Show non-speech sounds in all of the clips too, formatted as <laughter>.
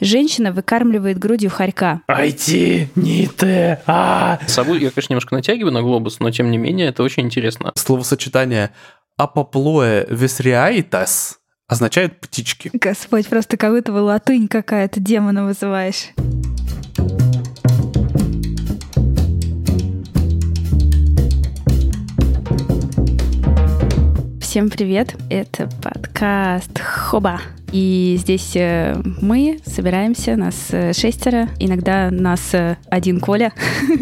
Женщина выкармливает грудью хорька. IT, НИТ, а Сову я, конечно, немножко натягиваю на глобус, но тем не менее это очень интересно. Словосочетание «апоплоэ весриаитас» означает «птички». Господь, просто как будто бы латынь какая-то демона вызываешь. Всем привет! Это подкаст Хоба. И здесь э, мы собираемся, нас э, шестеро, иногда нас э, один Коля,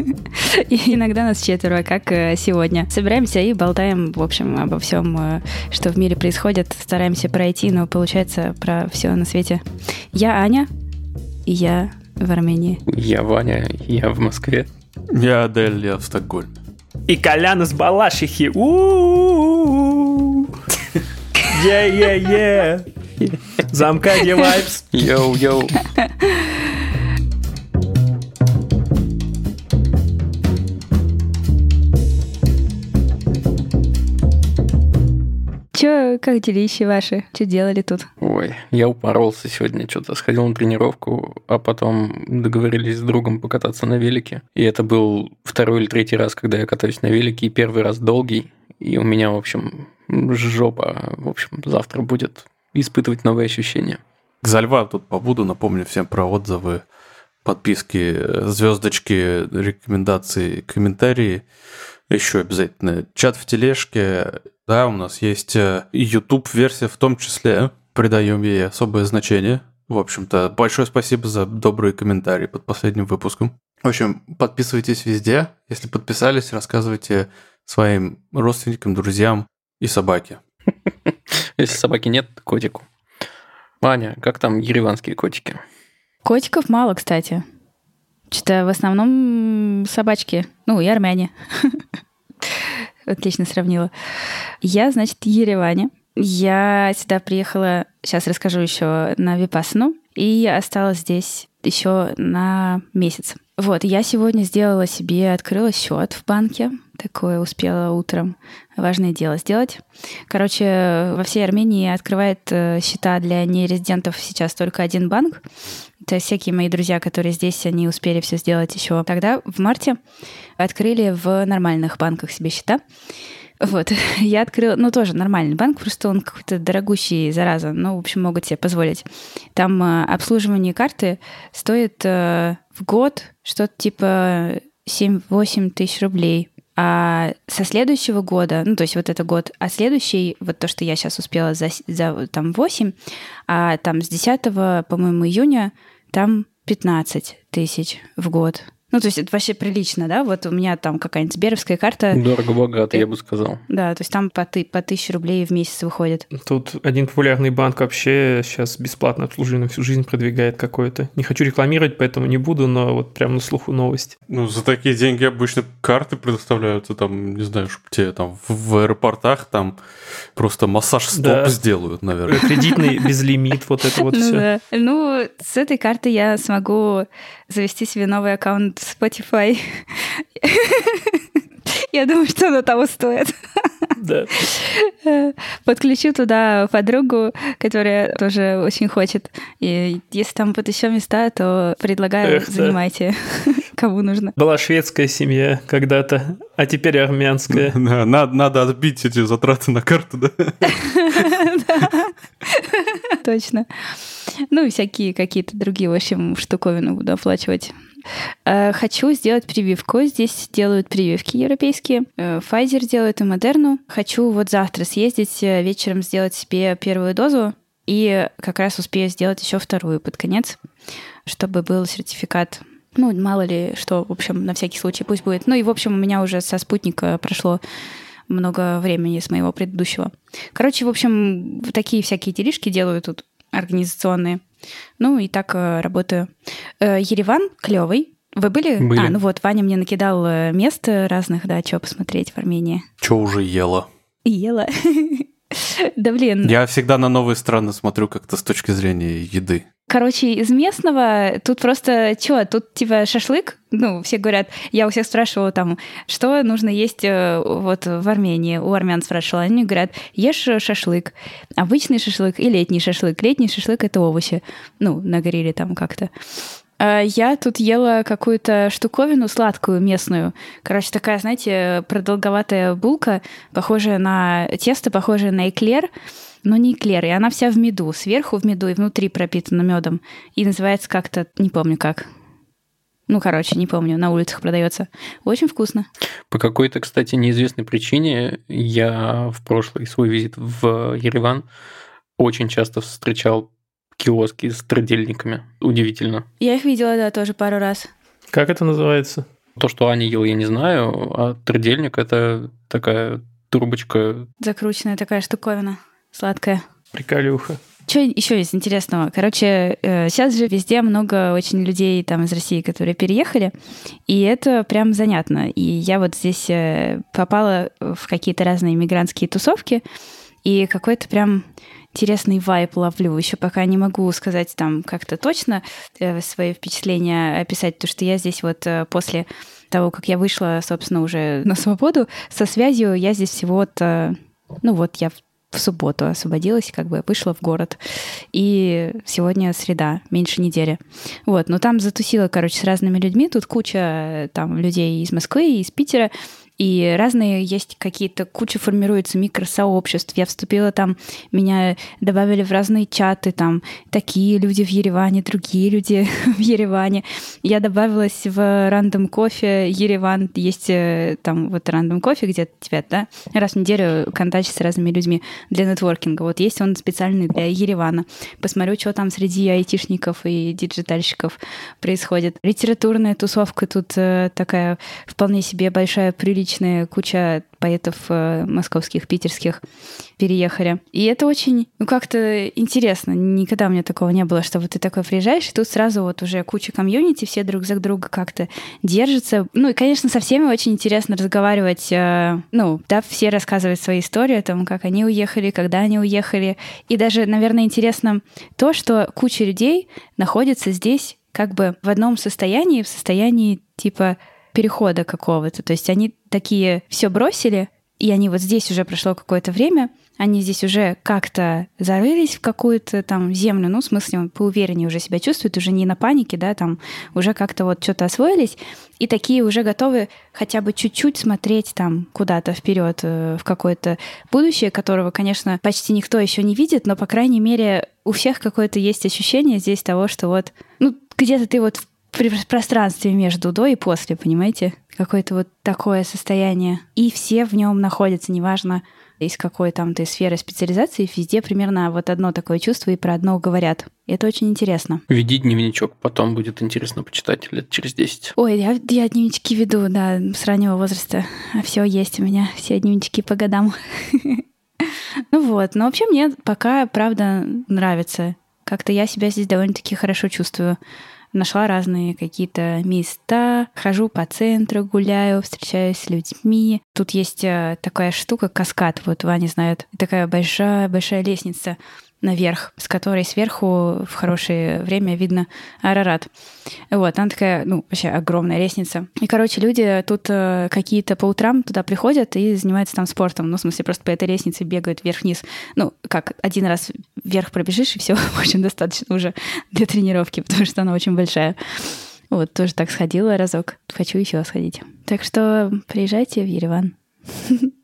<laughs> и иногда нас четверо, как сегодня. Собираемся и болтаем, в общем, обо всем, что в мире происходит. Стараемся пройти, но получается про все на свете. Я Аня, и я в Армении. Я Ваня, я в Москве. Я Адель, я в Стокгольме. И Колян из Балашихи. Е-е-е. Замкадье vibes. Йоу-йоу. Чё, как делищи ваши? Что делали тут? Ой, я упоролся сегодня, что-то сходил на тренировку, а потом договорились с другом покататься на велике. И это был второй или третий раз, когда я катаюсь на велике, и первый раз долгий. И у меня, в общем, жопа, в общем, завтра будет испытывать новые ощущения. За льва тут побуду, напомню всем про отзывы, подписки, звездочки, рекомендации, комментарии. Еще обязательно чат в тележке. Да, у нас есть YouTube-версия в том числе. Придаем ей особое значение. В общем-то, большое спасибо за добрые комментарии под последним выпуском. В общем, подписывайтесь везде. Если подписались, рассказывайте своим родственникам, друзьям и собаке. <laughs> Если собаки нет, котику. Ваня, как там ереванские котики? Котиков мало, кстати. Что-то в основном собачки. Ну, и армяне. <laughs> Отлично сравнила. Я, значит, Ереване. Я сюда приехала, сейчас расскажу еще на Випасну, и осталась здесь еще на месяц. Вот, я сегодня сделала себе, открыла счет в банке, такое успела утром важное дело сделать. Короче, во всей Армении открывает э, счета для нерезидентов сейчас только один банк. Это всякие мои друзья, которые здесь, они успели все сделать еще тогда, в марте. Открыли в нормальных банках себе счета. Вот, <laughs> я открыла, ну, тоже нормальный банк, просто он какой-то дорогущий, зараза, ну, в общем, могут себе позволить. Там э, обслуживание карты стоит э, в год что-то типа 7-8 тысяч рублей. А со следующего года, ну, то есть вот это год, а следующий, вот то, что я сейчас успела за, за там 8, а там с 10, по-моему, июня там 15 тысяч в год. Ну, то есть это вообще прилично, да? Вот у меня там какая-нибудь Сберовская карта. Дорого-богато, я бы сказал. Да, то есть там по, ты, по тысяче рублей в месяц выходит. Тут один популярный банк вообще сейчас бесплатно обслуживание всю жизнь продвигает какое-то. Не хочу рекламировать, поэтому не буду, но вот прям на слуху новость. Ну, за такие деньги обычно карты предоставляются, там, не знаю, чтобы тебе там в, аэропортах там просто массаж стоп Да. сделают, наверное. Кредитный безлимит, вот это вот ну, все. ну, с этой карты я смогу завести себе новый аккаунт Spotify. <laughs> Я думаю, что оно того стоит. Да. Подключу туда подругу, которая тоже очень хочет. И если там будут еще места, то предлагаю, Эх, да. занимайте, <laughs> кому нужно. Была шведская семья когда-то, а теперь армянская. Да, надо, надо отбить эти затраты на карту, <laughs> да? Точно. Ну и всякие какие-то другие, в общем, штуковины буду оплачивать. Э, Хочу сделать прививку. Здесь делают прививки европейские. Э, Pfizer делает и Модерну. Хочу вот завтра съездить э, вечером сделать себе первую дозу и как раз успею сделать еще вторую под конец, чтобы был сертификат. Ну, мало ли что, в общем, на всякий случай пусть будет. Ну и, в общем, у меня уже со спутника прошло много времени с моего предыдущего. Короче, в общем, такие всякие делишки делаю тут организационные. Ну и так э, работаю. Э, Ереван клевый. Вы были? Были. А, ну вот, Ваня мне накидал э, мест разных, да, что посмотреть в Армении. Че уже ела? Ела. <laughs> Да блин. Я всегда на новые страны смотрю как-то с точки зрения еды. Короче, из местного тут просто что, тут типа шашлык, ну, все говорят, я у всех спрашивала там, что нужно есть э, вот в Армении, у армян спрашивала, они говорят, ешь шашлык, обычный шашлык и летний шашлык. Летний шашлык — это овощи, ну, на гриле там как-то. А я тут ела какую-то штуковину сладкую местную. Короче, такая, знаете, продолговатая булка, похожая на тесто, похожее на эклер, но не эклер, и она вся в меду, сверху в меду и внутри пропитана медом. И называется как-то, не помню как. Ну, короче, не помню, на улицах продается. Очень вкусно. По какой-то, кстати, неизвестной причине я в прошлый свой визит в Ереван очень часто встречал киоски с трудельниками. Удивительно. Я их видела, да, тоже пару раз. Как это называется? То, что Аня ел, я не знаю, а трудельник – это такая трубочка. Закрученная такая штуковина, сладкая. Приколюха. Что еще есть интересного? Короче, э, сейчас же везде много очень людей там из России, которые переехали, и это прям занятно. И я вот здесь э, попала в какие-то разные мигрантские тусовки, и какой-то прям интересный вайп ловлю. Еще пока не могу сказать там как-то точно э, свои впечатления описать, потому что я здесь вот э, после того, как я вышла, собственно, уже на свободу, со связью я здесь всего вот, э, ну вот я в субботу освободилась, как бы вышла в город. И сегодня среда, меньше недели. Вот, но там затусила, короче, с разными людьми. Тут куча там людей из Москвы, из Питера. И разные есть какие-то, куча формируется микросообществ. Я вступила там, меня добавили в разные чаты, там такие люди в Ереване, другие люди <laughs> в Ереване. Я добавилась в Random Coffee Ереван. Есть э, там вот Random Coffee, где тебя, да, раз в неделю контачить с разными людьми для нетворкинга. Вот есть он специальный для Еревана. Посмотрю, что там среди айтишников и диджитальщиков происходит. Литературная тусовка тут э, такая вполне себе большая, приличная отличная куча поэтов э, московских, питерских переехали. И это очень, ну, как-то интересно. Никогда у меня такого не было, что вот ты такой приезжаешь, и тут сразу вот уже куча комьюнити, все друг за друга как-то держатся. Ну, и, конечно, со всеми очень интересно разговаривать. Э, ну, да, все рассказывают свои истории о том, как они уехали, когда они уехали. И даже, наверное, интересно то, что куча людей находится здесь как бы в одном состоянии, в состоянии типа перехода какого-то. То есть они такие все бросили, и они вот здесь уже прошло какое-то время, они здесь уже как-то зарылись в какую-то там землю, ну, в смысле, поувереннее уже себя чувствуют, уже не на панике, да, там уже как-то вот что-то освоились, и такие уже готовы хотя бы чуть-чуть смотреть там куда-то вперед э, в какое-то будущее, которого, конечно, почти никто еще не видит, но, по крайней мере, у всех какое-то есть ощущение здесь того, что вот, ну, где-то ты вот пространстве между до и после, понимаете? Какое-то вот такое состояние. И все в нем находятся, неважно, из какой там ты сферы специализации, везде примерно вот одно такое чувство и про одно говорят. И это очень интересно. Веди дневничок, потом будет интересно почитать лет через 10. Ой, я, я дневнички веду, да, с раннего возраста. А все есть у меня, все дневнички по годам. <laughs> Ну вот, но вообще мне пока, правда, нравится. Как-то я себя здесь довольно-таки хорошо чувствую нашла разные какие-то места, хожу по центру, гуляю, встречаюсь с людьми. Тут есть э, такая штука, каскад, вот Ваня знает, такая большая-большая лестница наверх, с которой сверху в хорошее время видно Арарат. Вот, она такая, ну, вообще огромная лестница. И, короче, люди тут э, какие-то по утрам туда приходят и занимаются там спортом. Ну, в смысле, просто по этой лестнице бегают вверх-вниз. Ну, как, один раз вверх пробежишь, и все, <laughs> очень достаточно уже для тренировки, потому что она очень большая. Вот, тоже так сходила разок. Хочу еще сходить. Так что приезжайте в Ереван. <laughs>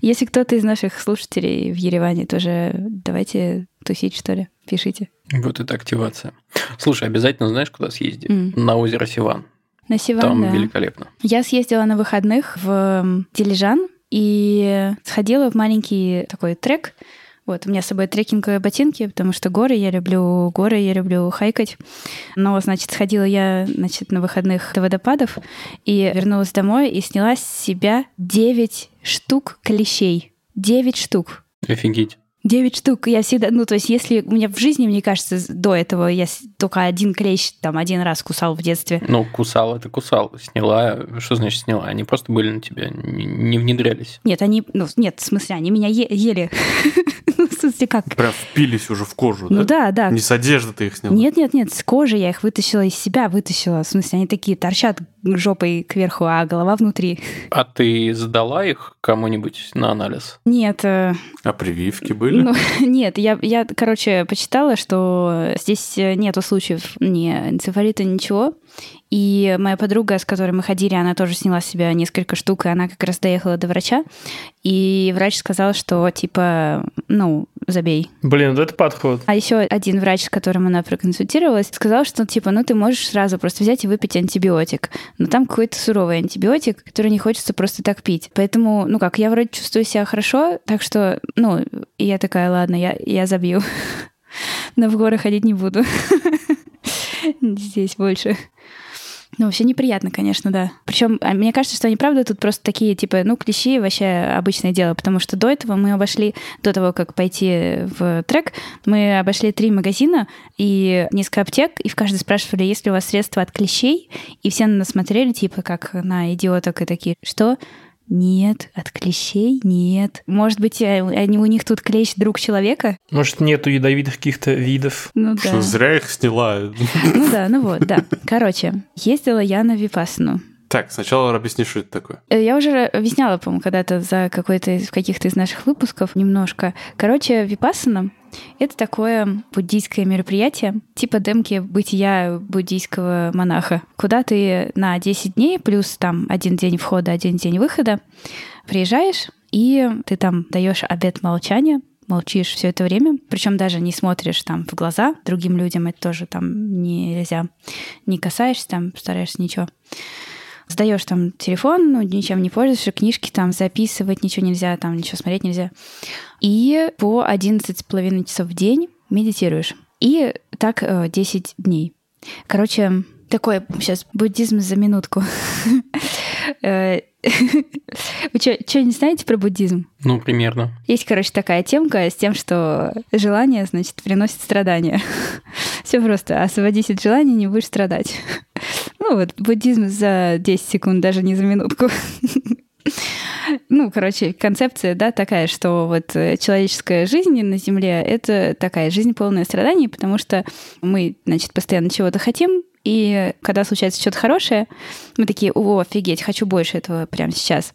Если кто-то из наших слушателей в Ереване тоже, давайте тусить, что ли, пишите. Вот это активация. Слушай, обязательно знаешь, куда съездить? Mm. На озеро Сиван. На Сиван, Там да. великолепно. Я съездила на выходных в Дилижан и сходила в маленький такой трек, вот, у меня с собой трекинговые ботинки, потому что горы, я люблю горы, я люблю хайкать. Но, значит, сходила я, значит, на выходных до водопадов и вернулась домой и сняла с себя 9 штук клещей. 9 штук. Офигеть. 9 штук. Я всегда, ну, то есть, если у меня в жизни, мне кажется, до этого я только один клещ там один раз кусал в детстве. Ну, кусал это кусал. Сняла, что значит сняла? Они просто были на тебя, не внедрялись. Нет, они, ну, нет, в смысле, они меня е- ели. <laughs> Ну, <laughs> в смысле, как? Прям впились уже в кожу, Ну да, да. Не с одежды ты их сняла? Нет, нет, нет, с кожи я их вытащила из себя, вытащила. В смысле, они такие торчат жопой кверху, а голова внутри. А ты сдала их кому-нибудь на анализ? Нет. э, А прививки были? Ну, <laughs> нет, я, я, короче, почитала, что здесь нету случаев ни энцефалита, ничего. И моя подруга, с которой мы ходили, она тоже сняла с себя несколько штук, и она как раз доехала до врача. И врач сказал, что типа, ну, забей. Блин, вот это подход. А еще один врач, с которым она проконсультировалась, сказал, что типа, ну ты можешь сразу просто взять и выпить антибиотик. Но там какой-то суровый антибиотик, который не хочется просто так пить. Поэтому, ну как, я вроде чувствую себя хорошо, так что, ну, я такая, ладно, я, я забью. <laughs> Но в горы ходить не буду. <laughs> Здесь больше. Ну, вообще неприятно, конечно, да. Причем мне кажется, что они, правда, тут просто такие, типа, ну, клещи вообще обычное дело, потому что до этого мы обошли, до того, как пойти в трек, мы обошли три магазина и несколько аптек, и в каждой спрашивали, есть ли у вас средства от клещей, и все на нас смотрели, типа, как на идиоток, и такие, что? Нет, от клещей нет. Может быть, э, они, у них тут клещ друг человека? Может, нету ядовитых каких-то видов? Ну да. Что, зря их сняла. Ну да, ну вот, да. Короче, ездила я на Випасну. Так, сначала объясни, что это такое. Э, Я уже объясняла, по-моему, когда-то за какой-то из в каких-то из наших выпусков немножко. Короче, Випассана — это такое буддийское мероприятие, типа демки бытия буддийского монаха, куда ты на 10 дней, плюс там один день входа, один день выхода, приезжаешь, и ты там даешь обет молчания, молчишь все это время, причем даже не смотришь там в глаза другим людям, это тоже там нельзя, не касаешься там, стараешься ничего. Сдаешь там телефон, ну, ничем не пользуешься, книжки там записывать ничего нельзя, там ничего смотреть нельзя. И по 11,5 часов в день медитируешь. И так э, 10 дней. Короче, такой сейчас буддизм за минутку. <laughs> Э, <laughs> Вы что, не знаете про буддизм? Ну, примерно. Есть, короче, такая темка с тем, что желание, значит, приносит страдания. <laughs> Все просто. Освободись от желания, не будешь страдать. Ну вот, буддизм за 10 секунд, даже не за минутку. Ну, короче, концепция, да, такая, что вот э, человеческая жизнь на Земле — это такая жизнь полная страданий, потому что мы, значит, постоянно чего-то хотим, и когда случается что-то хорошее, мы такие, о, офигеть, хочу больше этого прямо сейчас.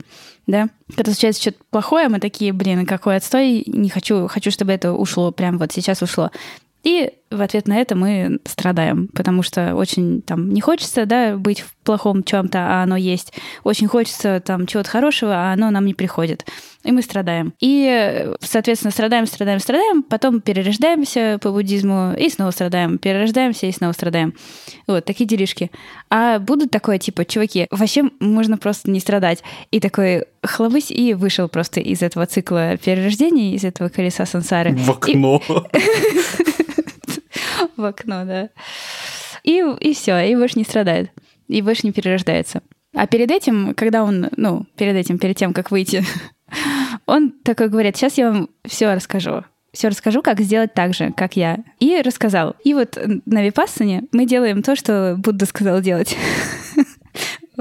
Да? Когда случается что-то плохое, мы такие, блин, какой отстой, не хочу, хочу, чтобы это ушло, прям вот сейчас ушло. И в ответ на это мы страдаем, потому что очень там не хочется, да, быть в плохом чем-то, а оно есть. Очень хочется там чего-то хорошего, а оно нам не приходит. И мы страдаем. И, соответственно, страдаем, страдаем, страдаем, потом перерождаемся по буддизму и снова страдаем, перерождаемся и снова страдаем. Вот, такие делишки. А будут такое, типа, чуваки, вообще можно просто не страдать. И такой хлобысь и вышел просто из этого цикла перерождений, из этого колеса сансары. В окно. <laughs> В окно, да. И, и все, и больше не страдает. И больше не перерождается. А перед этим, когда он, ну, перед этим, перед тем, как выйти, <laughs> он такой говорит, сейчас я вам все расскажу. Все расскажу, как сделать так же, как я. И рассказал. И вот на Випассане мы делаем то, что Будда сказал делать. <laughs>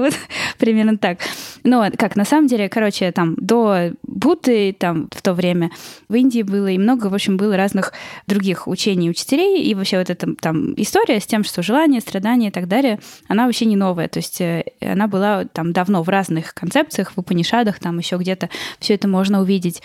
Вот <laughs> примерно так. Но как, на самом деле, короче, там до Будды, там в то время в Индии было и много, в общем, было разных других учений учителей, и вообще вот эта там история с тем, что желание, страдания и так далее, она вообще не новая, то есть э, она была там давно в разных концепциях, в Упанишадах, там еще где-то все это можно увидеть.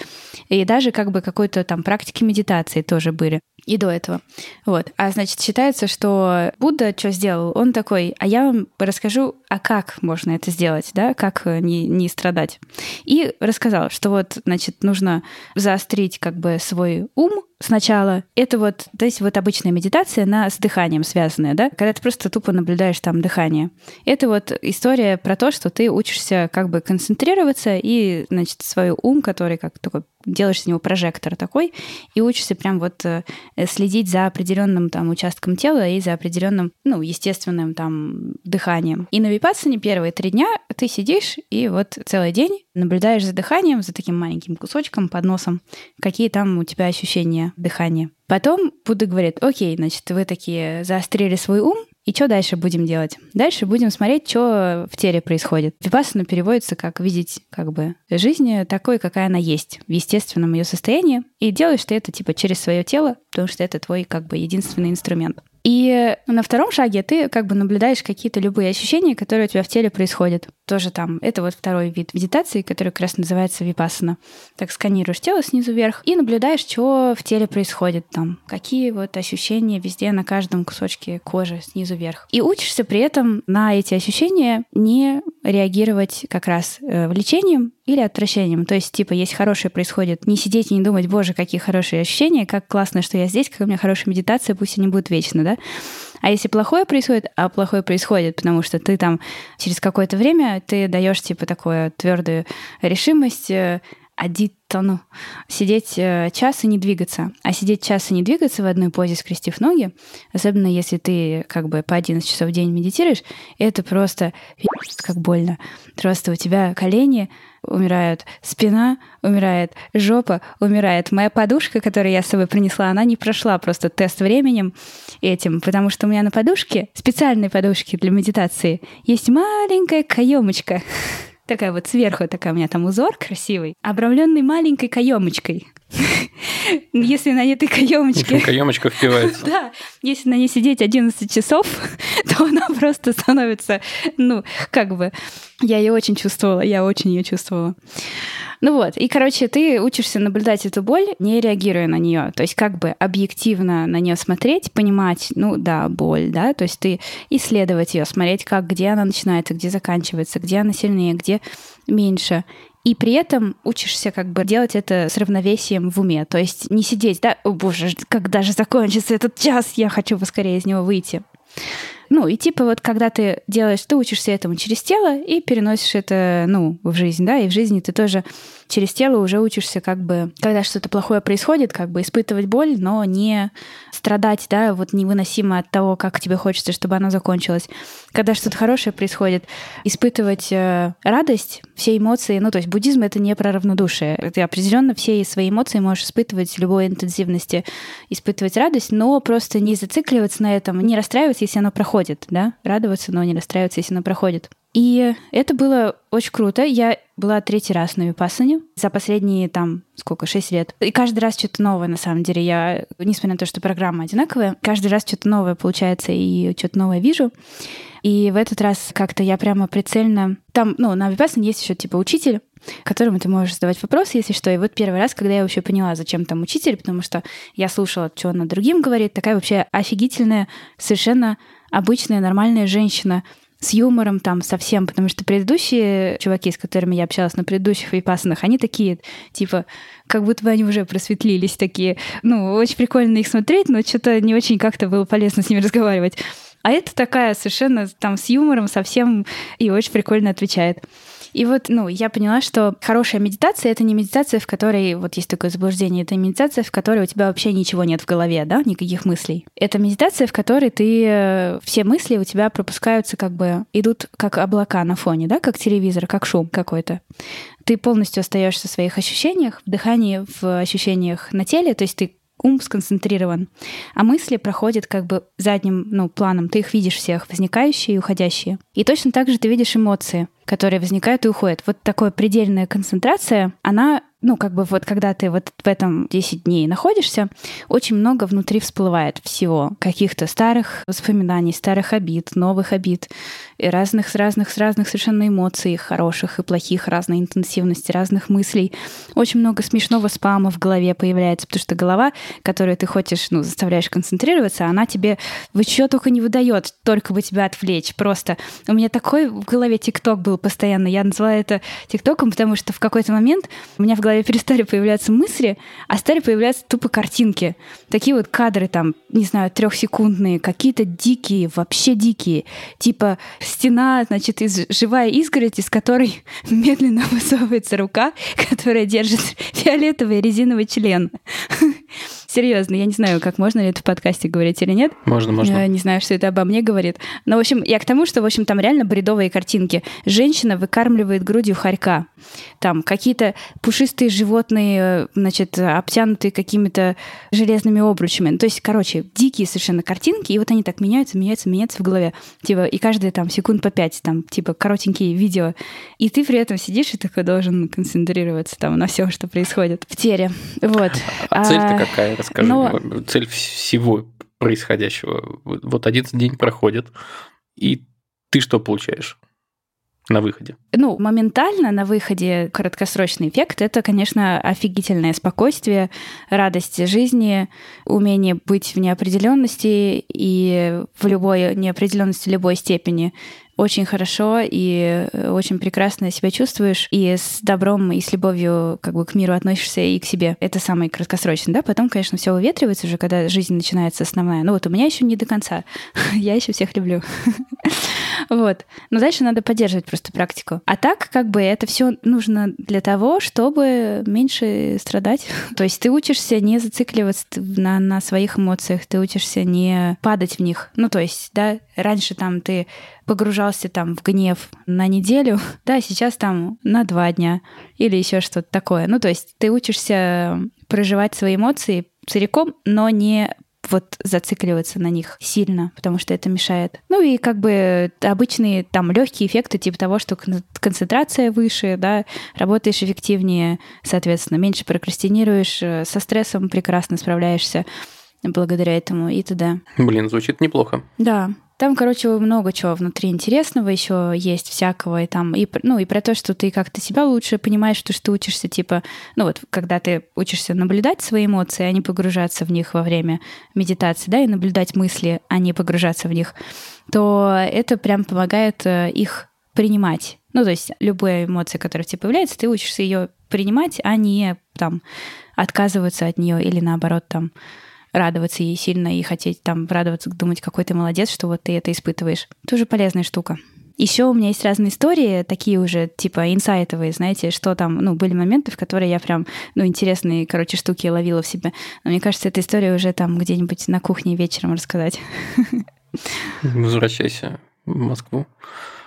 И даже как бы какой-то там практики медитации тоже были и до этого. Вот. А значит, считается, что Будда что сделал? Он такой, а я вам расскажу, а как можно это сделать, да, как не, не страдать. И рассказал, что вот, значит, нужно заострить как бы свой ум, сначала. Это вот, то есть вот обычная медитация на, с дыханием связанная, да, когда ты просто тупо наблюдаешь там дыхание. Это вот история про то, что ты учишься как бы концентрироваться и, значит, свой ум, который как такой делаешь с него прожектор такой, и учишься прям вот э, следить за определенным там участком тела и за определенным, ну, естественным там дыханием. И на випассане первые три дня ты сидишь и вот целый день наблюдаешь за дыханием, за таким маленьким кусочком под носом, какие там у тебя ощущения дыхания. Потом Будда говорит, окей, значит, вы такие заострили свой ум, и что дальше будем делать? Дальше будем смотреть, что в теле происходит. Випассана переводится как видеть как бы жизнь такой, какая она есть, в естественном ее состоянии. И делаешь ты это типа через свое тело, потому что это твой как бы единственный инструмент. И на втором шаге ты как бы наблюдаешь какие-то любые ощущения, которые у тебя в теле происходят. Тоже там, это вот второй вид медитации, который как раз называется випассана. Так сканируешь тело снизу вверх и наблюдаешь, что в теле происходит там, какие вот ощущения везде на каждом кусочке кожи снизу вверх. И учишься при этом на эти ощущения не реагировать как раз э, влечением или отвращением. То есть, типа, если хорошее происходит, не сидеть и не думать, боже, какие хорошие ощущения, как классно, что я здесь, какая у меня хорошая медитация, пусть они будут вечно, да? А если плохое происходит, а плохое происходит, потому что ты там через какое-то время ты даешь типа такую твердую решимость адиттану. Сидеть э, час и не двигаться. А сидеть час и не двигаться в одной позе, скрестив ноги, особенно если ты как бы по 11 часов в день медитируешь, это просто как больно. Просто у тебя колени умирают спина, умирает жопа, умирает моя подушка, которую я с собой принесла, она не прошла просто тест временем этим, потому что у меня на подушке, специальной подушке для медитации, есть маленькая каемочка. Такая вот сверху такая у меня там узор красивый, обрамленный маленькой каемочкой. <laughs> Если на этой каемочке... Каемочка впивается. <laughs> Да, если на ней сидеть 11 часов, <laughs> то она просто становится, ну, как бы... Я ее очень чувствовала, я очень ее чувствовала. Ну вот, и, короче, ты учишься наблюдать эту боль, не реагируя на нее. То есть как бы объективно на нее смотреть, понимать, ну да, боль, да, то есть ты исследовать ее, смотреть, как, где она начинается, где заканчивается, где она сильнее, где меньше и при этом учишься как бы делать это с равновесием в уме. То есть не сидеть, да, о боже, когда же закончится этот час, я хочу поскорее из него выйти. Ну, и типа вот когда ты делаешь, ты учишься этому через тело и переносишь это, ну, в жизнь, да, и в жизни ты тоже через тело уже учишься как бы, когда что-то плохое происходит, как бы испытывать боль, но не страдать, да, вот невыносимо от того, как тебе хочется, чтобы оно закончилось. Когда что-то хорошее происходит, испытывать э, радость, все эмоции, ну, то есть буддизм — это не про равнодушие. Ты определенно все свои эмоции можешь испытывать любой интенсивности, испытывать радость, но просто не зацикливаться на этом, не расстраиваться, если оно проходит, да, радоваться, но не расстраиваться, если оно проходит. И это было очень круто. Я была третий раз на Випассане за последние там сколько, шесть лет. И каждый раз что-то новое, на самом деле. Я, несмотря на то, что программа одинаковая, каждый раз что-то новое получается и что-то новое вижу. И в этот раз как-то я прямо прицельно... Там, ну, на Випассане есть еще типа учитель, которому ты можешь задавать вопросы, если что. И вот первый раз, когда я вообще поняла, зачем там учитель, потому что я слушала, что она другим говорит, такая вообще офигительная, совершенно обычная, нормальная женщина, с юмором там совсем, потому что предыдущие чуваки, с которыми я общалась на предыдущих випасанах, они такие, типа, как будто бы они уже просветлились такие. Ну, очень прикольно их смотреть, но что-то не очень как-то было полезно с ними разговаривать. А это такая совершенно там с юмором совсем и очень прикольно отвечает. И вот, ну, я поняла, что хорошая медитация — это не медитация, в которой, вот есть такое заблуждение, это медитация, в которой у тебя вообще ничего нет в голове, да, никаких мыслей. Это медитация, в которой ты, э, все мысли у тебя пропускаются как бы, идут как облака на фоне, да, как телевизор, как шум какой-то ты полностью остаешься в своих ощущениях, в дыхании, в ощущениях на теле, то есть ты ум сконцентрирован, а мысли проходят как бы задним ну, планом. Ты их видишь всех, возникающие и уходящие. И точно так же ты видишь эмоции, которые возникают и уходят. Вот такая предельная концентрация, она ну, как бы вот когда ты вот в этом 10 дней находишься, очень много внутри всплывает всего. Каких-то старых воспоминаний, старых обид, новых обид, и разных, разных, с разных совершенно эмоций, хороших и плохих, разной интенсивности, разных мыслей. Очень много смешного спама в голове появляется, потому что голова, которую ты хочешь, ну, заставляешь концентрироваться, она тебе вы что только не выдает, только бы тебя отвлечь. Просто у меня такой в голове ТикТок был постоянно. Я назвала это ТикТоком, потому что в какой-то момент у меня в голове перестали появляться мысли, а стали появляться тупо картинки. Такие вот кадры там, не знаю, трехсекундные, какие-то дикие, вообще дикие. Типа стена, значит, из, живая изгородь, из которой <laughs> медленно высовывается рука, <laughs> которая держит <laughs> фиолетовый резиновый член. Серьезно, я не знаю, как можно ли это в подкасте говорить или нет. Можно, можно. Я не знаю, что это обо мне говорит. Но, в общем, я к тому, что, в общем, там реально бредовые картинки. Женщина выкармливает грудью хорька. Там какие-то пушистые животные, значит, обтянутые какими-то железными обручами. Ну, то есть, короче, дикие совершенно картинки, и вот они так меняются, меняются, меняются в голове. Типа, и каждые там секунд по пять, там, типа, коротенькие видео. И ты при этом сидишь и такой должен концентрироваться там на всем, что происходит в теле. Вот. А цель-то А, какая, расскажи. но-. Цель всего происходящего. Вот один день проходит, и ты что получаешь на выходе? Ну, моментально на выходе краткосрочный эффект — это, конечно, офигительное спокойствие, радость жизни, умение быть в неопределенности и в любой неопределенности любой степени очень хорошо и э, очень прекрасно себя чувствуешь, и с добром, и с любовью как бы к миру относишься и к себе. Это самый краткосрочный, да? Потом, конечно, все уветривается уже, когда жизнь начинается основная. Ну вот у меня еще не до конца. <laughs> Я еще всех люблю. <laughs> Вот. Но дальше надо поддерживать просто практику. А так, как бы, это все нужно для того, чтобы меньше страдать. <laughs> То есть ты учишься не зацикливаться на, на своих эмоциях, ты учишься не падать в них. Ну, то есть, да, раньше там ты погружался там в гнев на неделю, <laughs> да, сейчас там на два дня или еще что-то такое. Ну, то есть ты учишься проживать свои эмоции целиком, но не вот зацикливаться на них сильно, потому что это мешает. Ну и как бы обычные там легкие эффекты типа того, что кон- концентрация выше, да, работаешь эффективнее, соответственно, меньше прокрастинируешь, э, со стрессом прекрасно справляешься благодаря этому и т.д. Блин, звучит неплохо. Да. Там, короче, много чего внутри интересного еще есть всякого, и там, и, ну, и про то, что ты как-то себя лучше понимаешь, что, что ты учишься, типа, ну вот, когда ты учишься наблюдать свои эмоции, а не погружаться в них во время медитации, да, и наблюдать мысли, а не погружаться в них, то это прям помогает э, их принимать. Ну, то есть любая эмоция, которая в тебе появляется, ты учишься ее принимать, а не там отказываться от нее или наоборот там радоваться ей сильно и хотеть там радоваться, думать, какой ты молодец, что вот ты это испытываешь. Тоже полезная штука. Еще у меня есть разные истории, такие уже типа инсайтовые, знаете, что там, ну, были моменты, в которые я прям, ну, интересные, короче, штуки ловила в себе. Но мне кажется, эта история уже там где-нибудь на кухне вечером рассказать. Возвращайся в Москву.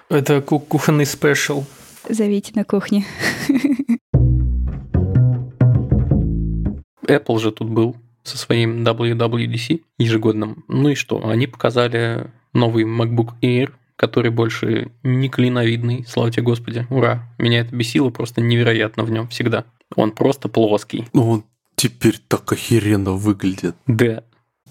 Это ку- кухонный спешл. Зовите на кухне. Apple же тут был со своим WWDC ежегодным. Ну и что? Они показали новый MacBook Air, который больше не клиновидный, слава тебе Господи, ура. Меня это бесило просто невероятно в нем всегда. Он просто плоский. Ну, он теперь так охеренно выглядит. Да.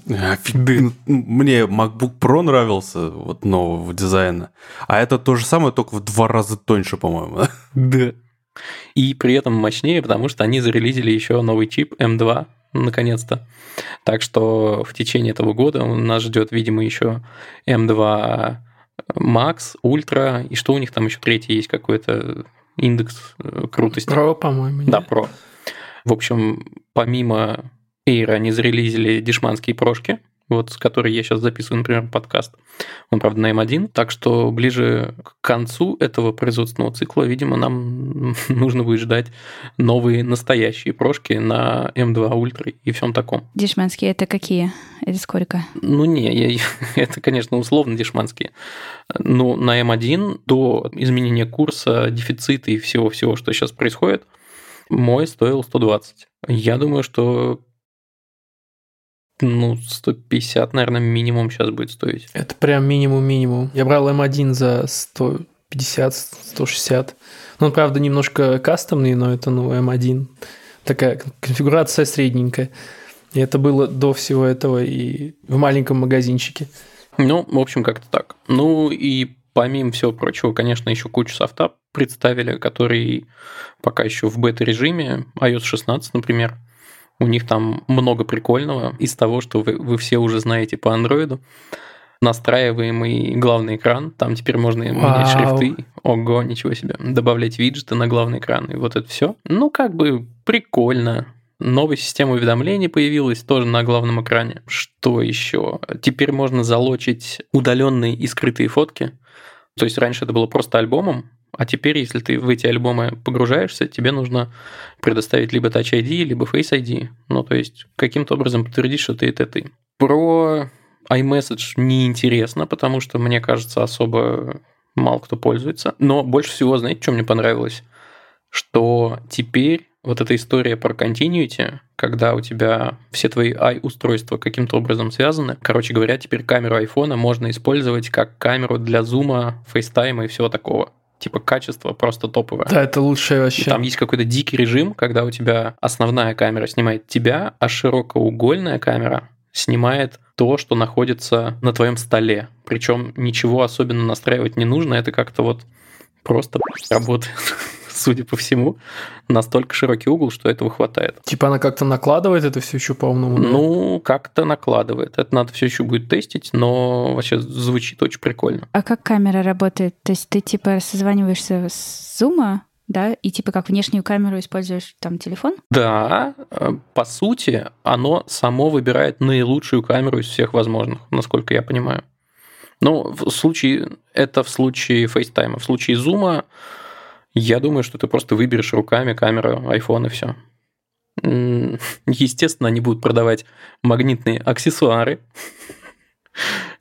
Офиг- Мне MacBook Pro нравился, вот нового дизайна. А это то же самое, только в два раза тоньше, по-моему. Да. И при этом мощнее, потому что они зарелизили еще новый чип M2, наконец-то. Так что в течение этого года нас ждет, видимо, еще M2 Max, Ultra, и что у них там еще третий есть какой-то индекс э, крутости. Про, по-моему. Да? Pro. В общем, помимо Air они зарелизили дешманские прошки, вот с которой я сейчас записываю, например, подкаст. Он, правда, на M1, так что ближе к концу этого производственного цикла, видимо, нам <laughs> нужно будет ждать новые настоящие прошки на M2 Ultra и всем таком. Дешманские это какие? Это сколько? Ну не, я- <laughs> это, конечно, условно дешманские. Но на М1 до изменения курса, дефицита и всего-всего, что сейчас происходит, мой стоил 120. Я думаю, что ну, 150, наверное, минимум сейчас будет стоить. Это прям минимум-минимум. Я брал М1 за 150, 160. Ну, он, правда, немножко кастомный, но это, ну, М1. Такая конфигурация средненькая. И это было до всего этого и в маленьком магазинчике. Ну, в общем, как-то так. Ну и помимо всего прочего, конечно, еще кучу софта представили, который пока еще в бета-режиме, iOS 16, например. У них там много прикольного из того, что вы, вы все уже знаете по андроиду. Настраиваемый главный экран, там теперь можно менять Вау. шрифты. Ого, ничего себе. Добавлять виджеты на главный экран, и вот это все. Ну, как бы прикольно. Новая система уведомлений появилась тоже на главном экране. Что еще? Теперь можно залочить удаленные и скрытые фотки. То есть раньше это было просто альбомом, А теперь, если ты в эти альбомы погружаешься, тебе нужно предоставить либо Touch ID, либо Face ID. Ну, то есть каким-то образом подтвердить, что ты это ты. Про iMessage неинтересно, потому что, мне кажется, особо мало кто пользуется. Но больше всего, знаете, что мне понравилось? Что теперь вот эта история про continuity, когда у тебя все твои i-устройства каким-то образом связаны. Короче говоря, теперь камеру айфона можно использовать как камеру для зума, фейстайма и всего такого типа качество просто топовое. Да, это лучшее вообще. И там есть какой-то дикий режим, когда у тебя основная камера снимает тебя, а широкоугольная камера снимает то, что находится на твоем столе. Причем ничего особенно настраивать не нужно, это как-то вот просто работает <laughs> судя по всему, настолько широкий угол, что этого хватает. Типа она как-то накладывает это все еще по-умному? Ну, как-то накладывает. Это надо все еще будет тестить, но вообще звучит очень прикольно. А как камера работает? То есть ты типа созваниваешься с зума, да, и типа как внешнюю камеру используешь там телефон? Да, э, по сути, оно само выбирает наилучшую камеру из всех возможных, насколько я понимаю. Ну, в случае, это в случае FaceTime. В случае зума я думаю, что ты просто выберешь руками камеру, iPhone и все. Естественно, они будут продавать магнитные аксессуары,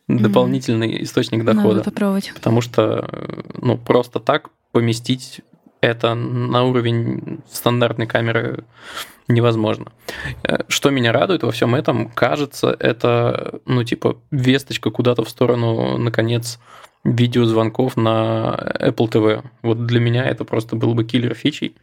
дополнительный источник дохода. Надо попробовать. Потому что ну, просто так поместить это на уровень стандартной камеры невозможно. Э, что меня радует во всем этом, кажется, это, ну, типа, весточка куда-то в сторону, наконец, видеозвонков на Apple TV. Вот для меня это просто был бы киллер фичей.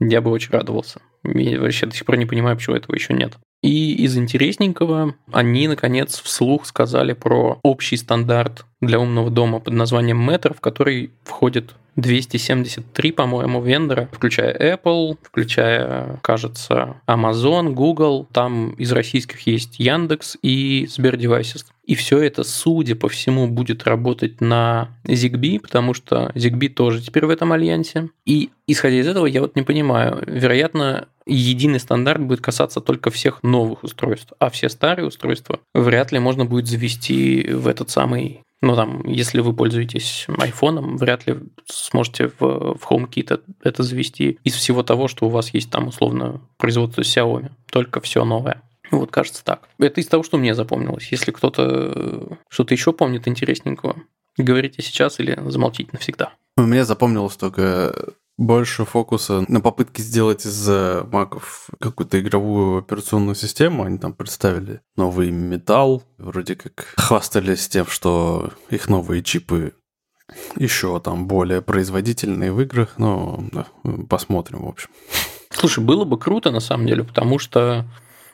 Я бы очень радовался. Я вообще до сих пор не понимаю, почему этого еще нет. И из интересненького они, наконец, вслух сказали про общий стандарт для умного дома под названием Matter, в который входит 273, по-моему, вендора, включая Apple, включая, кажется, Amazon, Google. Там из российских есть Яндекс и Сбер Devices. И все это, судя по всему, будет работать на ZigBee, потому что ZigBee тоже теперь в этом альянсе. И исходя из этого, я вот не понимаю, вероятно, единый стандарт будет касаться только всех новых устройств, а все старые устройства вряд ли можно будет завести в этот самый ну, там, если вы пользуетесь айфоном, вряд ли сможете в, в HomeKit это завести из всего того, что у вас есть там, условно, производство Xiaomi. Только все новое. Вот, кажется так. Это из того, что мне запомнилось. Если кто-то э, что-то еще помнит интересненького, говорите сейчас или замолчите навсегда. Мне запомнилось только больше фокуса на попытке сделать из маков какую-то игровую операционную систему. Они там представили новый металл, вроде как хвастались тем, что их новые чипы еще там более производительные в играх, но да, посмотрим, в общем. Слушай, было бы круто на самом деле, потому что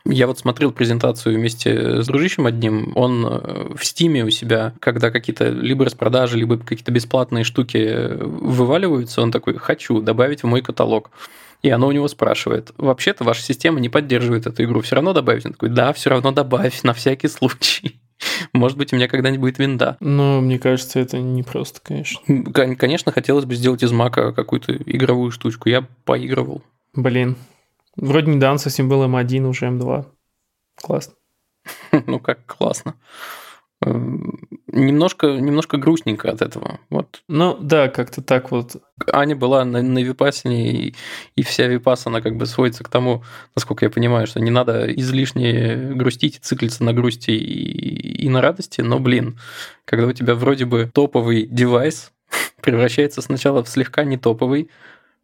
я вот смотрел презентацию вместе с дружищем одним. Он э, в Стиме у себя, когда какие-то либо распродажи, либо какие-то бесплатные штуки вываливаются, он такой, хочу добавить в мой каталог. И оно у него спрашивает, вообще-то ваша система не поддерживает эту игру, все равно добавить? Он такой, да, все равно добавь, на всякий случай. <laughs> Может быть, у меня когда-нибудь будет винда. Но мне кажется, это не просто, конечно. Конечно, хотелось бы сделать из мака какую-то игровую штучку. Я поигрывал. Блин, Вроде недавно совсем был М1, уже М2. Классно. <laughs> Ну как классно. Эм, немножко, немножко грустненько от этого. Вот. Ну да, как-то так вот. Аня была на, на Випасине, и, и вся Випас, она как бы сводится к тому, насколько я понимаю, что не надо излишне грустить и циклиться на грусти и, и на радости, но, блин, когда у тебя вроде бы топовый девайс <laughs> превращается сначала в слегка не топовый,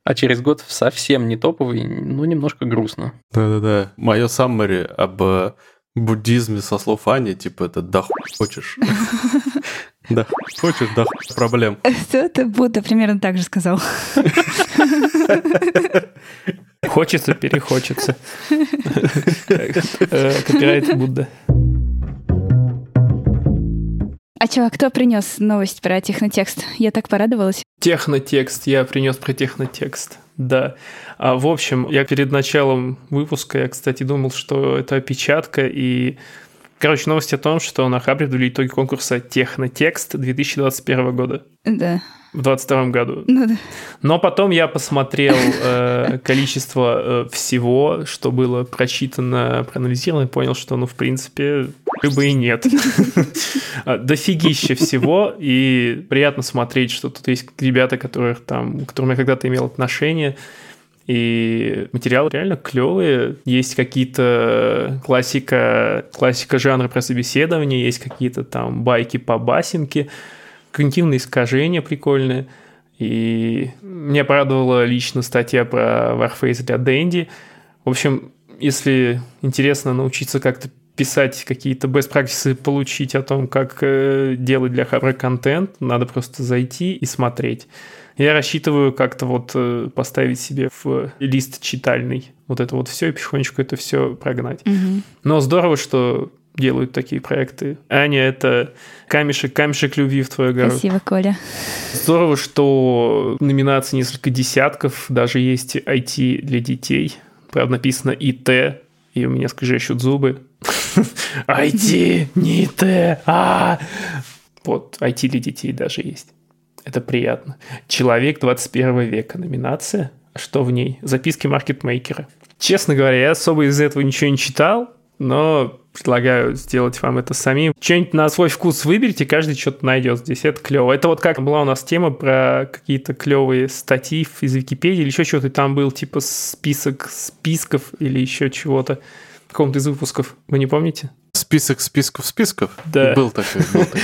а через год совсем не топовый, ну, немножко грустно. Да-да-да. Мое саммари об э, буддизме со слов Ани, типа, это да <laughs> хочешь. Да хочешь, да проблем. Что это Будда примерно так же сказал. Хочется, перехочется. <laughs> Э, копирайт Будда. А чё, а кто принес новость про технотекст? Я так порадовалась. Технотекст, я принес про технотекст. Да. А, в общем, я перед началом выпуска, я, кстати, думал, что это опечатка, и Короче, новость о том, что на Хабре ввели итоги конкурса Технотекст 2021 года. Да. В 2022 году. Ну да. Но потом я посмотрел э, количество э, всего, что было прочитано, проанализировано, и понял, что, ну, в принципе, либо и нет. А, Дофигища всего, и приятно смотреть, что тут есть ребята, которых там, к которым я когда-то имел отношение, и материалы реально клевые. Есть какие-то классика, классика жанра про собеседование, есть какие-то там байки по басенке, когнитивные искажения прикольные. И меня порадовала лично статья про Warface для Дэнди. В общем, если интересно научиться как-то писать какие-то best practices, получить о том, как э, делать для Хабра контент, надо просто зайти и смотреть. Я рассчитываю как-то вот э, поставить себе в лист читальный вот это вот все и потихонечку это все прогнать. Мгм. Но здорово, что делают такие проекты. Аня, это камешек, камешек любви в твою гору. Спасибо, Коля. Здорово, что номинаций несколько десятков, даже есть IT для детей. Правда, написано ИТ, и у меня скрежещут зубы. <laughs> IT, не ИТ, а Вот, IT для детей даже есть. Это приятно. Человек 21 века. Номинация. А Что в ней? Записки маркетмейкера. Честно говоря, я особо из этого ничего не читал, но предлагаю сделать вам это самим. Что-нибудь на свой вкус выберите, каждый что-то найдет здесь. Это клево. Это вот как была у нас тема про какие-то клевые статьи из Википедии или еще что-то. Там был типа список списков или еще чего-то в каком-то из выпусков. Вы не помните? Список списков списков? Да. Был такой. был такой,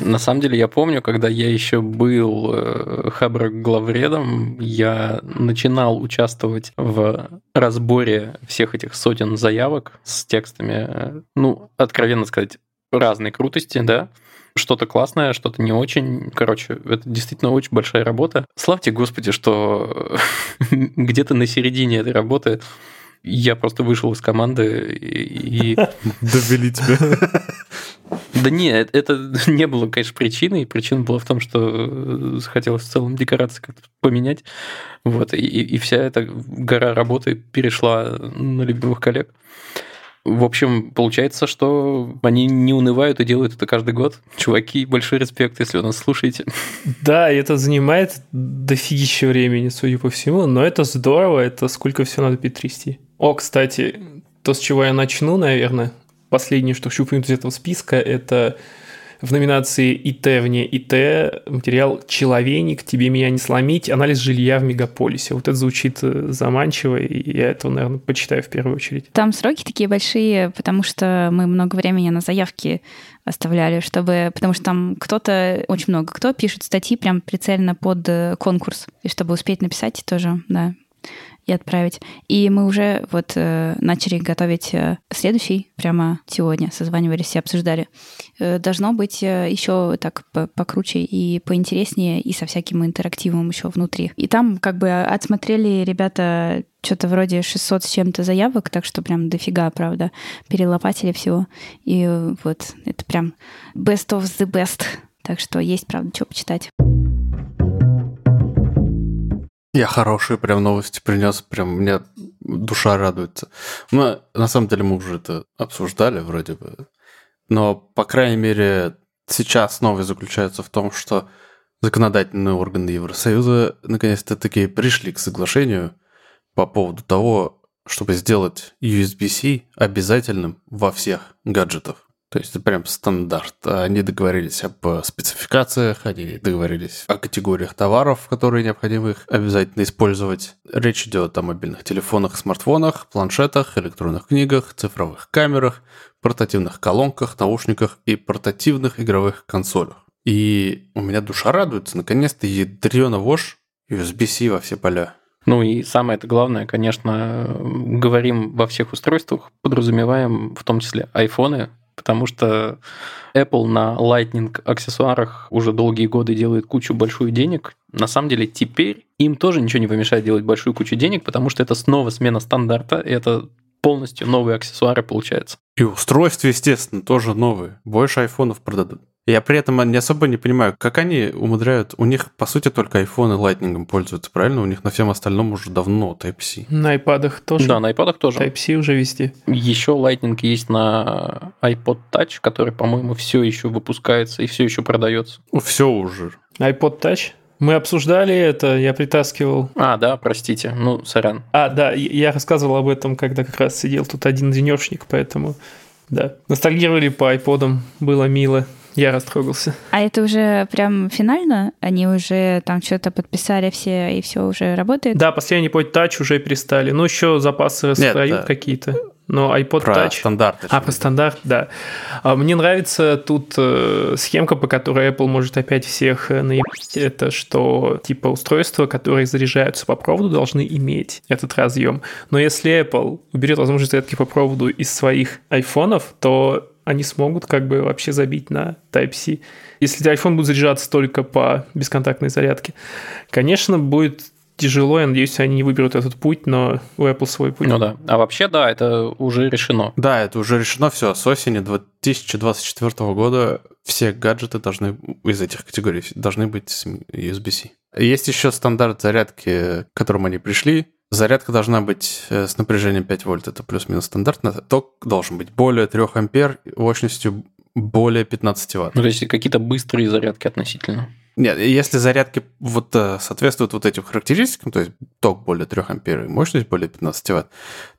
да. <laughs> На самом деле я помню, когда я еще был э, Хабра главредом, я начинал участвовать в разборе всех этих сотен заявок с текстами, э, ну, откровенно сказать, разной крутости, да, что-то классное, что-то не очень. Короче, это действительно очень большая работа. Славьте Господи, что <laughs> где-то на середине этой работы я просто вышел из команды и... <laughs> Довели тебя. <laughs> Да не, э- это <laughs> не было, конечно, причиной. Причина была в том, что э, захотелось в целом декорации как-то поменять. Вот, и, и вся эта гора работы перешла на любимых коллег. В общем, получается, что они не унывают и делают это каждый год. Чуваки, большой респект, если вы нас слушаете. Да, и это занимает дофигища времени, судя по всему, но это здорово, это сколько все надо перетрясти. О, кстати, то, с чего я начну, наверное, последнее, что хочу упомянуть из этого списка, это в номинации ИТ вне ИТ материал «Человейник. Тебе меня не сломить. Анализ жилья в мегаполисе». Вот это звучит э, заманчиво, и я этого, наверное, почитаю в первую очередь. Там сроки такие большие, потому что мы много времени на заявки оставляли, чтобы... Потому что там кто-то, очень много кто пишет статьи прям прицельно под э, конкурс. И чтобы успеть написать тоже, да, и отправить. И мы уже вот э, начали готовить э, следующий прямо сегодня, созванивались и обсуждали. Э, должно быть э, еще так по- покруче и поинтереснее, и со всяким интерактивом еще внутри. И там как бы отсмотрели ребята что-то вроде 600 с чем-то заявок, так что прям дофига, правда, перелопатили всего. И вот это прям best of the best. Так что есть, правда, что почитать. Я хорошие прям новости принес, прям мне душа радуется. Ну, на самом деле мы уже это обсуждали вроде бы. Но, по крайней мере, сейчас новость заключается в том, что законодательные органы Евросоюза наконец-то таки пришли к соглашению по поводу того, чтобы сделать USB-C обязательным во всех гаджетах. То есть это прям стандарт. Они договорились об э, спецификациях, они договорились о категориях товаров, которые необходимо их обязательно использовать. Речь идет о мобильных телефонах, смартфонах, планшетах, электронных книгах, цифровых камерах, портативных колонках, наушниках и портативных игровых консолях. И у меня душа радуется, наконец-то ядрёна вошь USB-C во все поля. Ну и самое это главное, конечно, говорим во всех устройствах, подразумеваем в том числе айфоны, потому что Apple на Lightning аксессуарах уже долгие годы делает кучу большую денег. На самом деле теперь им тоже ничего не помешает делать большую кучу денег, потому что это снова смена стандарта, и это полностью новые аксессуары получается. И устройства, естественно, тоже новые. Больше айфонов продадут. Я при этом не особо не понимаю, как они умудряют... У них, по сути, только iPhone и Lightning пользуются, правильно? У них на всем остальном уже давно Type-C. На iPad тоже. Да, на iPad тоже. Type-C уже везде. Еще Lightning есть на iPod Touch, который, по-моему, все еще выпускается и все еще продается. Все уже. iPod Touch? Мы обсуждали это, я притаскивал. А, да, простите, ну, сорян. А, да, я рассказывал об этом, когда как раз сидел тут один денешник, поэтому, да. Ностальгировали по айподам, было мило. Я растрогался. А это уже прям финально? Они уже там что-то подписали все, и все уже работает? Да, последний под тач уже перестали. Ну, еще запасы распродают какие-то. Но iPod про Touch... стандарт. А, про стандарт, да. А мне нравится тут э, схемка, по которой Apple может опять всех э, наебать. Это что, типа, устройства, которые заряжаются по проводу, должны иметь этот разъем. Но если Apple уберет возможность зарядки по проводу из своих айфонов, то они смогут как бы вообще забить на Type-C. Если iPhone будет заряжаться только по бесконтактной зарядке, конечно, будет тяжело, я надеюсь, они не выберут этот путь, но у Apple свой путь. Ну да. А вообще, да, это уже решено. Да, это уже решено все. С осени 2024 года все гаджеты должны из этих категорий должны быть с USB-C. Есть еще стандарт зарядки, к которому они пришли. Зарядка должна быть э, с напряжением 5 вольт, это плюс-минус стандартно. Ток должен быть более 3 ампер, мощностью более 15 ватт. Ну, то есть какие-то быстрые зарядки относительно. Нет, если зарядки вот э, соответствуют вот этим характеристикам, то есть ток более 3 ампер и мощность более 15 ватт,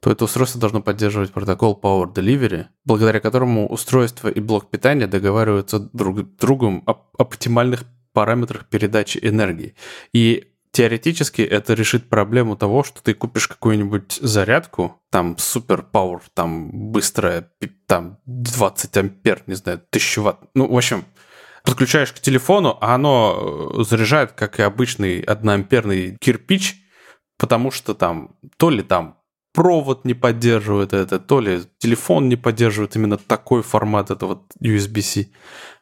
то это устройство должно поддерживать протокол Power Delivery, благодаря которому устройство и блок питания договариваются друг другом об оптимальных параметрах передачи энергии. И теоретически это решит проблему того, что ты купишь какую-нибудь зарядку, там супер пауэр, там быстрая, там 20 ампер, не знаю, 1000 ватт. Ну, в общем, подключаешь к телефону, а оно э, заряжает, как и обычный одноамперный кирпич, потому что там то ли там провод не поддерживает это, то ли телефон не поддерживает именно такой формат, это вот USB-C.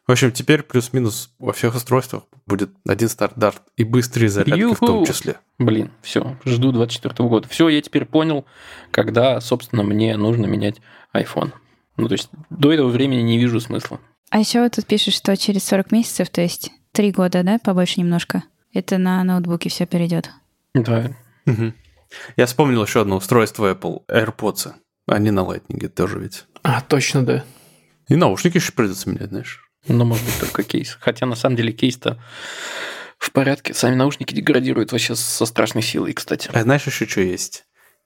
В общем, теперь плюс-минус во всех устройствах будет один стандарт и быстрые зарядки Ю-ху! в том числе. Блин, все, жду 24 года. Все, я теперь понял, когда, собственно, мне нужно менять iPhone. Ну, то есть до этого времени не вижу смысла. А еще вот тут пишешь, что через 40 месяцев, то есть 3 года, да, побольше немножко, это на ноутбуке все перейдет. Да. Угу. Я вспомнил еще одно устройство Apple, AirPods. Они на Lightning тоже ведь. А, точно, да. И наушники еще придется менять, знаешь. Ну, может быть, только кейс. Хотя, на самом деле, кейс-то в порядке. Сами наушники деградируют вообще со страшной силой, кстати. А знаешь еще что есть?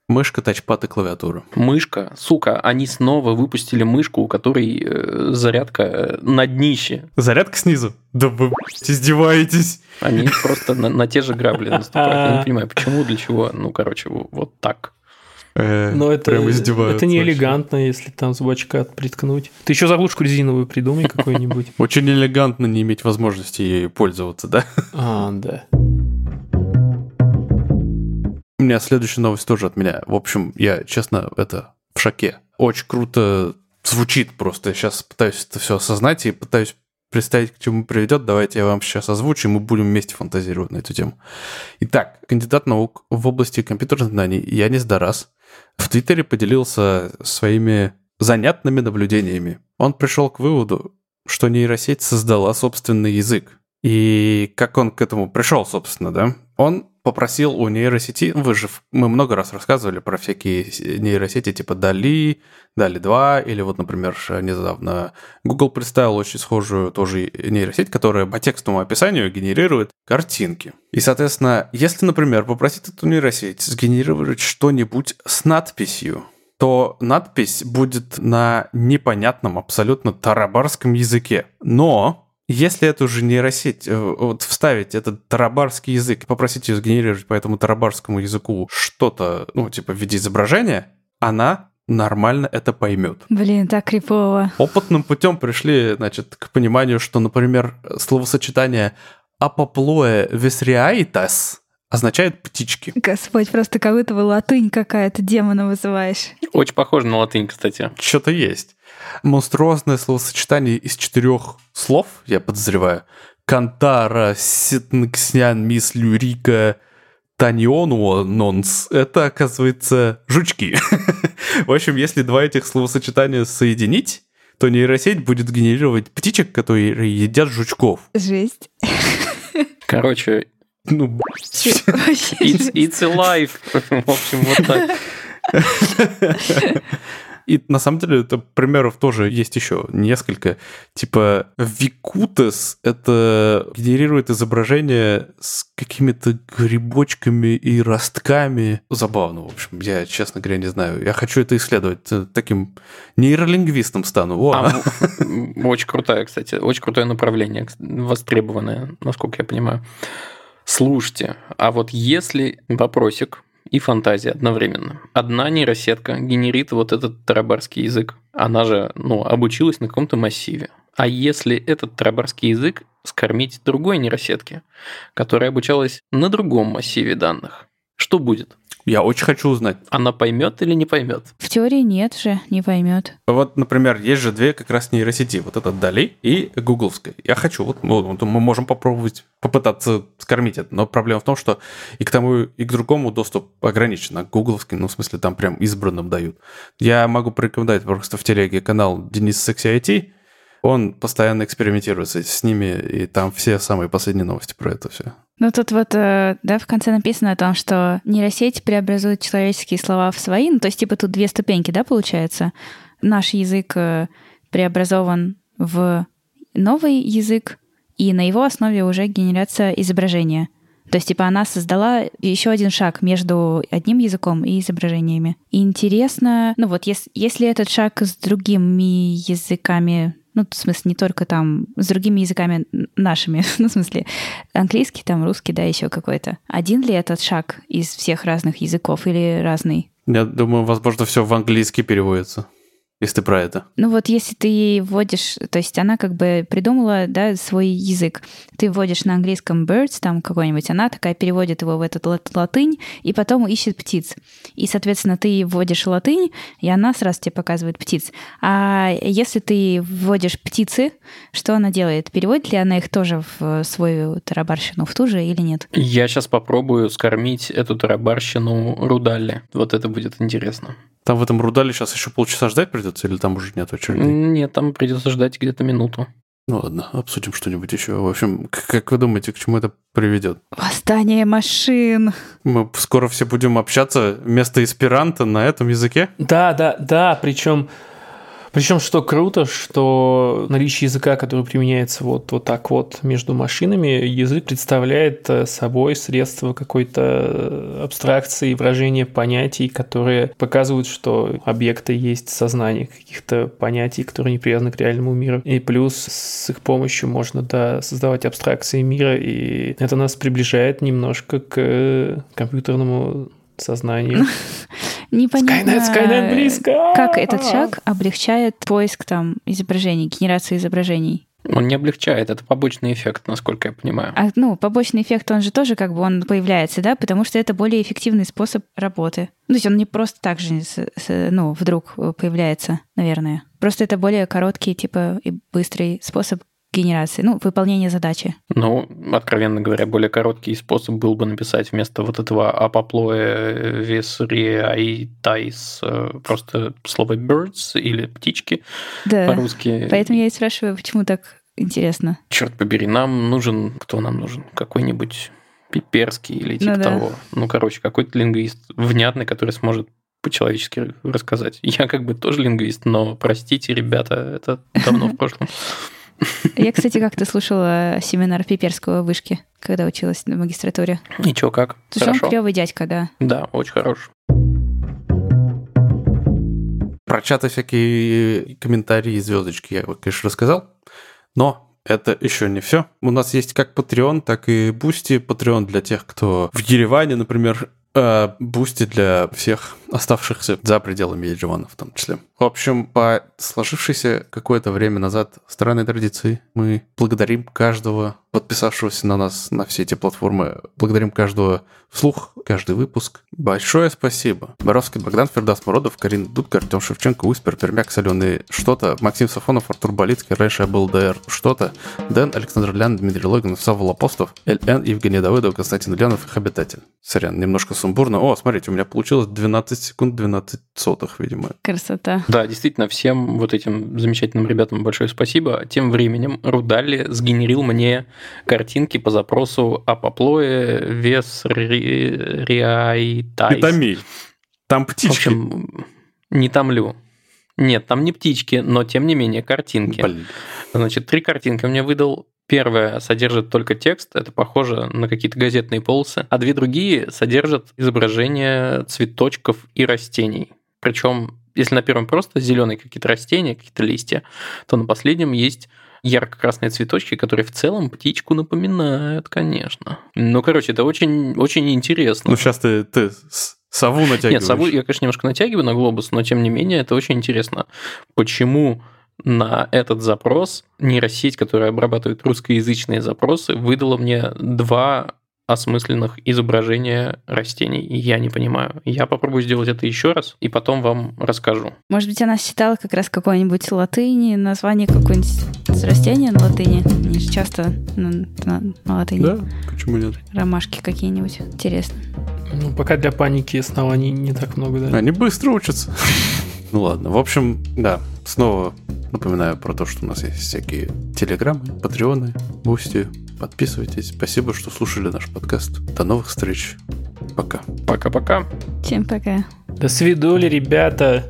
Мышка, тачпад и клавиатура. Мышка. Сука, они снова выпустили мышку, у которой э, зарядка э, на днище. Зарядка снизу? Да вы издеваетесь. Они просто на, на те же грабли наступают. Я не <laughs> понимаю, почему, для чего. Ну, короче, вот так. Э, Но это, это не элегантно, если там зубачка приткнуть. Ты еще заглушку резиновую придумай какую-нибудь. <laughs> Очень элегантно не иметь возможности ею пользоваться, да? А, да. У меня следующая новость тоже от меня. В общем, я, честно, это в шоке. Очень круто звучит просто. Я сейчас пытаюсь это все осознать и пытаюсь представить, к чему приведет. Давайте я вам сейчас озвучу, и мы будем вместе фантазировать на эту тему. Итак, кандидат наук в области компьютерных знаний Янис Дарас в Твиттере поделился своими занятными наблюдениями. Он пришел к выводу, что нейросеть создала собственный язык. И как он к этому пришел, собственно, да? Он попросил у нейросети, вы же, мы много раз рассказывали про всякие нейросети типа Дали, Дали 2, или вот, например, недавно Google представил очень схожую тоже нейросеть, которая по текстовому описанию генерирует картинки. И, соответственно, если, например, попросить эту нейросеть сгенерировать что-нибудь с надписью, то надпись будет на непонятном абсолютно тарабарском языке. Но если эту же нейросеть э, вот вставить этот тарабарский язык, попросить ее сгенерировать по этому тарабарскому языку что-то, ну, типа в виде изображения, она нормально это поймет. Блин, так крипово. Опытным путем пришли, значит, к пониманию, что, например, словосочетание «апоплоэ весриаитас» означает птички. Господь, просто как будто бы латынь какая-то демона вызываешь. Очень похоже на латынь, кстати. Что-то есть. Монструозное словосочетание из четырех слов, я подозреваю. Кантара, Ситнкснян, Мисс Люрика, Танионуо, Нонс. Это, оказывается, жучки. <laughs> В общем, если два этих словосочетания соединить, то нейросеть будет генерировать птичек, которые едят жучков. Жесть. Короче, Ну, it's, it's alive. <laughs> В общем, вот так. <laughs> И на самом деле это примеров тоже есть еще несколько. Типа Викутес — это генерирует изображение с какими-то грибочками и ростками. Забавно, в общем. Я, честно говоря, не знаю. Я хочу это исследовать. Э, Таким нейролингвистом стану. О, А, очень крутая, кстати, очень крутое направление, востребованное, насколько я понимаю. Слушайте, а вот если вопросик и фантазия одновременно. Одна нейросетка генерит вот этот тарабарский язык. Она же, ну, обучилась на каком-то массиве. А если этот тарабарский язык скормить другой нейросетке, которая обучалась на другом массиве данных, что будет? Я очень хочу узнать. Она поймет или не поймет? В теории нет же, не поймет. Вот, например, есть же две как раз нейросети. Вот это Дали и гугловская. Я хочу, вот, ну, вот мы можем попробовать, попытаться скормить это. Но проблема в том, что и к тому, и к другому доступ ограничен. А к ну, в смысле, там прям избранным дают. Я могу порекомендовать просто в телеге канал Денис Секси IT. Он постоянно экспериментирует с ними, и там все самые последние новости про это все. Ну, тут вот, э, да, в конце написано о том, что нейросеть преобразует человеческие слова в свои. Ну, то есть, типа, тут две ступеньки, да, получается? Наш язык э, преобразован в новый язык, и на его основе уже генерация изображения. То есть, типа, она создала еще один шаг между одним языком и изображениями. Интересно, ну вот, если, если этот шаг с другими языками, ну, в смысле, не только там, с другими языками нашими, <laughs> ну, в смысле, английский, там, русский, да, еще какой-то. Один ли этот шаг из всех разных языков или разный? Я думаю, возможно, все в английский переводится, если ты про это. Ну вот если ты вводишь, то есть она как бы придумала, да, свой язык. Ты вводишь на английском birds там какой-нибудь, она такая переводит его в этот лат- латынь и потом ищет птиц. И, соответственно, ты вводишь латынь, и она сразу тебе показывает птиц. А если ты вводишь птицы, что она делает? Переводит ли она их тоже в свою тарабарщину, в ту же или нет? Я сейчас попробую скормить эту тарабарщину Рудалли. Вот это будет интересно. Там в этом Рудале сейчас еще полчаса ждать придется, или там уже нет очереди? Нет, там придется ждать где-то минуту. Ну ладно, обсудим что-нибудь еще. В общем, как вы думаете, к чему это приведет? Восстание машин! Мы скоро все будем общаться вместо эсперанто на этом языке? Да, да, да, причем, причем что круто, что наличие языка, который применяется вот, вот так вот между машинами, язык представляет э, собой средство какой-то э, абстракции, выражения понятий, которые показывают, что объекты есть сознание каких-то понятий, которые не привязаны к реальному миру. И плюс с их помощью можно да, создавать абстракции мира, и это нас приближает немножко к э, компьютерному сознанию. <laughs> Непонятно, Скайнет, Скайнет близко! как этот шаг облегчает поиск там изображений, генерацию изображений. Он не облегчает, это побочный эффект, насколько я понимаю. А, ну, побочный эффект, он же тоже как бы он появляется, да, потому что это более эффективный способ работы. Ну, то есть он не просто так же, ну, вдруг появляется, наверное. Просто это более короткий, типа, и быстрый способ генерации, ну, выполнения задачи. Ну, откровенно говоря, более короткий способ был бы написать вместо вот этого апоплоя весре и тайс э, просто слово birds или птички Да. по-русски. Поэтому я и спрашиваю, почему так интересно. Черт побери, нам нужен... Кто нам нужен? Какой-нибудь пиперский или типа Ну да. того. Ну, короче, какой-то лингвист внятный, который сможет по-человечески рассказать. Я как бы тоже лингвист, но простите, ребята, это давно в прошлом. <laughs> Я, кстати, как-то слушала семинар Пиперского в вышке, когда училась на магистратуре. Ничего, как? Слушай, он Хорошо. клевый дядька, да. Да, очень хорош. Про чаты всякие комментарии и звездочки я, конечно, рассказал. Но это еще не все. У нас есть как Patreon, так и Boosty. Patreon для тех, кто в Ереване, например, Boosty для всех оставшихся за пределами Еревана в том числе. В общем, по сложившейся какое-то время назад странной традиции мы благодарим каждого подписавшегося на нас на все эти платформы. Благодарим каждого вслух, каждый выпуск. Большое спасибо. Боровский, Богдан, Фердас Мородов, Карин Дудка, Артем Шевченко, Успер, Пермяк, Соленый, что-то, Максим Сафонов, Артур Болицкий, раньше я был ДР, что-то, Дэн, Александр Лян, Дмитрий Логинов, Савва Апостов, ЛН, Евгений Давыдов, Константин Ульянов, их обитатель. Сорян, немножко сумбурно. О, смотрите, у меня получилось 12 секунд 12 сотых, видимо. Красота. Да, действительно, всем вот этим замечательным ребятам большое спасибо. Тем временем ruDALL-E сгенерил мне картинки по запросу Apoploe vesrreaitais. Питами. Там птички. В общем, не томлю. Нет, там не птички, но тем не менее картинки. Блин. Значит, три картинки мне выдал. Первая содержит только текст, это похоже на какие-то газетные полосы, а две другие содержат изображение цветочков и растений. Причем, если на первом просто зеленые какие-то растения, какие-то листья, то на последнем есть ярко-красные цветочки, которые в целом птичку напоминают, конечно. Ну, короче, это очень, очень интересно. Ну, сейчас ты, ты сову натягиваешь. Нет, сову я, конечно, немножко натягиваю на глобус, но тем не менее это очень интересно. Почему на этот запрос нейросеть, которая обрабатывает русскоязычные запросы, выдала мне два осмысленных изображения растений. Я не понимаю. Я попробую сделать это еще раз и потом вам расскажу. Может быть, она считала как раз какой-нибудь латыни, название какое-нибудь растения на латыни. Они же часто на, на- на латыни. Да, почему нет? Ромашки какие-нибудь. Интересно. Ну, пока для паники оснований не так много, да. Они быстро учатся. <laughs> Ну ладно, в общем, да, снова напоминаю про то, что у нас есть всякие телеграммы, патреоны, бусти. Подписывайтесь. Спасибо, что слушали наш подкаст. До новых встреч. Пока. Пока-пока. Всем пока. До свидули, ребята.